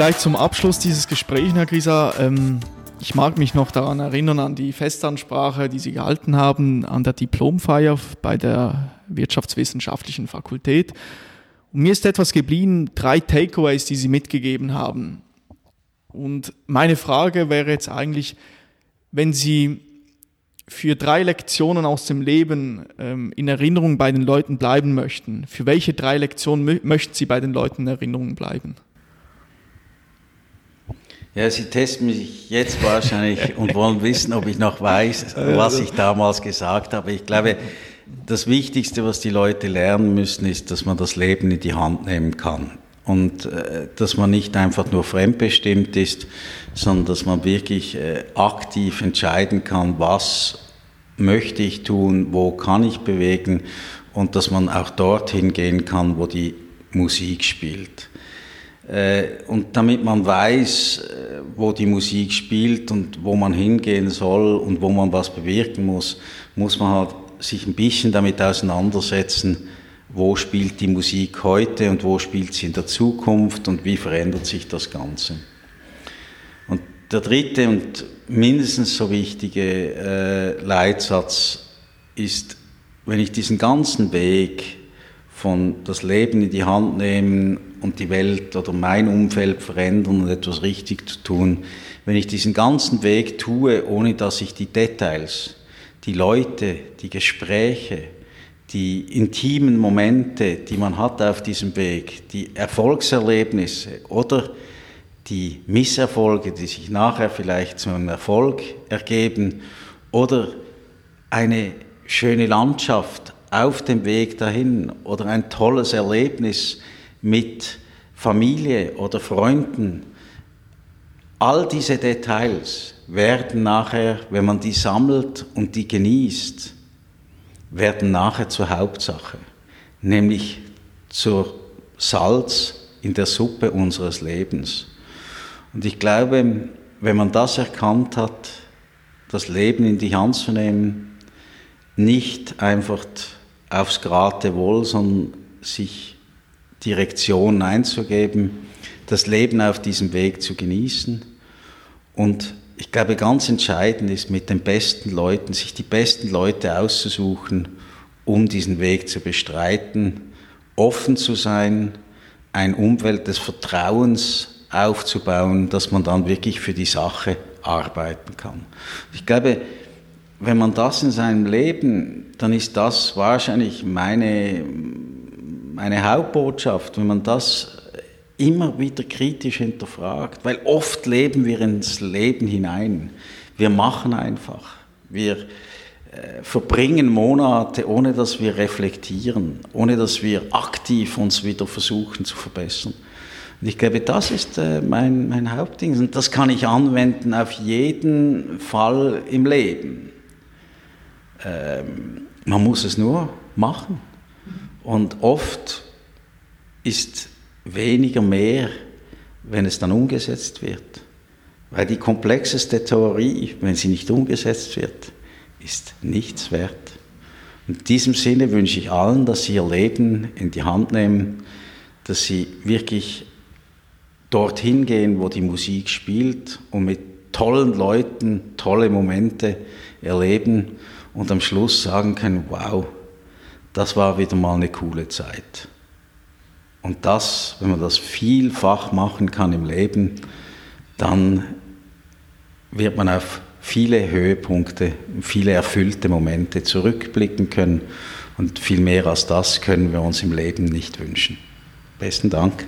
Vielleicht zum Abschluss dieses Gesprächs, Herr Grisa. Ähm, ich mag mich noch daran erinnern, an die Festansprache, die Sie gehalten haben, an der Diplomfeier bei der Wirtschaftswissenschaftlichen Fakultät. Und mir ist etwas geblieben, drei Takeaways, die Sie mitgegeben haben. Und meine Frage wäre jetzt eigentlich, wenn Sie für drei Lektionen aus dem Leben ähm, in Erinnerung bei den Leuten bleiben möchten, für welche drei Lektionen möchten Sie bei den Leuten in Erinnerung bleiben? Ja, Sie testen mich jetzt wahrscheinlich und wollen wissen, ob ich noch weiß, was ich damals gesagt habe. Ich glaube, das Wichtigste, was die Leute lernen müssen, ist, dass man das Leben in die Hand nehmen kann. Und äh, dass man nicht einfach nur fremdbestimmt ist, sondern dass man wirklich äh, aktiv entscheiden kann, was möchte ich tun, wo kann ich bewegen und dass man auch dorthin gehen kann, wo die Musik spielt. Äh, und damit man weiß, äh, wo die Musik spielt und wo man hingehen soll und wo man was bewirken muss, muss man halt sich ein bisschen damit auseinandersetzen, wo spielt die Musik heute und wo spielt sie in der Zukunft und wie verändert sich das Ganze. Und der dritte und mindestens so wichtige äh, Leitsatz ist, wenn ich diesen ganzen Weg von das Leben in die Hand nehmen und die Welt oder mein Umfeld verändern und etwas richtig zu tun, wenn ich diesen ganzen Weg tue, ohne dass ich die Details, die Leute, die Gespräche, die intimen Momente, die man hat auf diesem Weg, die Erfolgserlebnisse oder die Misserfolge, die sich nachher vielleicht zu einem Erfolg ergeben oder eine schöne Landschaft auf dem Weg dahin oder ein tolles Erlebnis, mit Familie oder Freunden. All diese Details werden nachher, wenn man die sammelt und die genießt, werden nachher zur Hauptsache, nämlich zur Salz in der Suppe unseres Lebens. Und ich glaube, wenn man das erkannt hat, das Leben in die Hand zu nehmen, nicht einfach aufs Geratewohl, sondern sich Direktion einzugeben, das Leben auf diesem Weg zu genießen. Und ich glaube, ganz entscheidend ist, mit den besten Leuten, sich die besten Leute auszusuchen, um diesen Weg zu bestreiten, offen zu sein, ein Umfeld des Vertrauens aufzubauen, dass man dann wirklich für die Sache arbeiten kann. Ich glaube, wenn man das in seinem Leben, dann ist das wahrscheinlich meine meine Hauptbotschaft, wenn man das immer wieder kritisch hinterfragt, weil oft leben wir ins Leben hinein. Wir machen einfach. Wir äh, verbringen Monate, ohne dass wir reflektieren, ohne dass wir aktiv uns wieder versuchen zu verbessern. Und ich glaube, das ist äh, mein, mein Hauptding. Und das kann ich anwenden auf jeden Fall im Leben. Ähm, man muss es nur machen. Und oft ist weniger mehr, wenn es dann umgesetzt wird. Weil die komplexeste Theorie, wenn sie nicht umgesetzt wird, ist nichts wert. In diesem Sinne wünsche ich allen, dass sie ihr Leben in die Hand nehmen, dass sie wirklich dorthin gehen, wo die Musik spielt und mit tollen Leuten tolle Momente erleben und am Schluss sagen können, wow, das war wieder mal eine coole Zeit. Und das, wenn man das vielfach machen kann im Leben, dann wird man auf viele Höhepunkte, viele erfüllte Momente zurückblicken können. Und viel mehr als das können wir uns im Leben nicht wünschen. Besten Dank.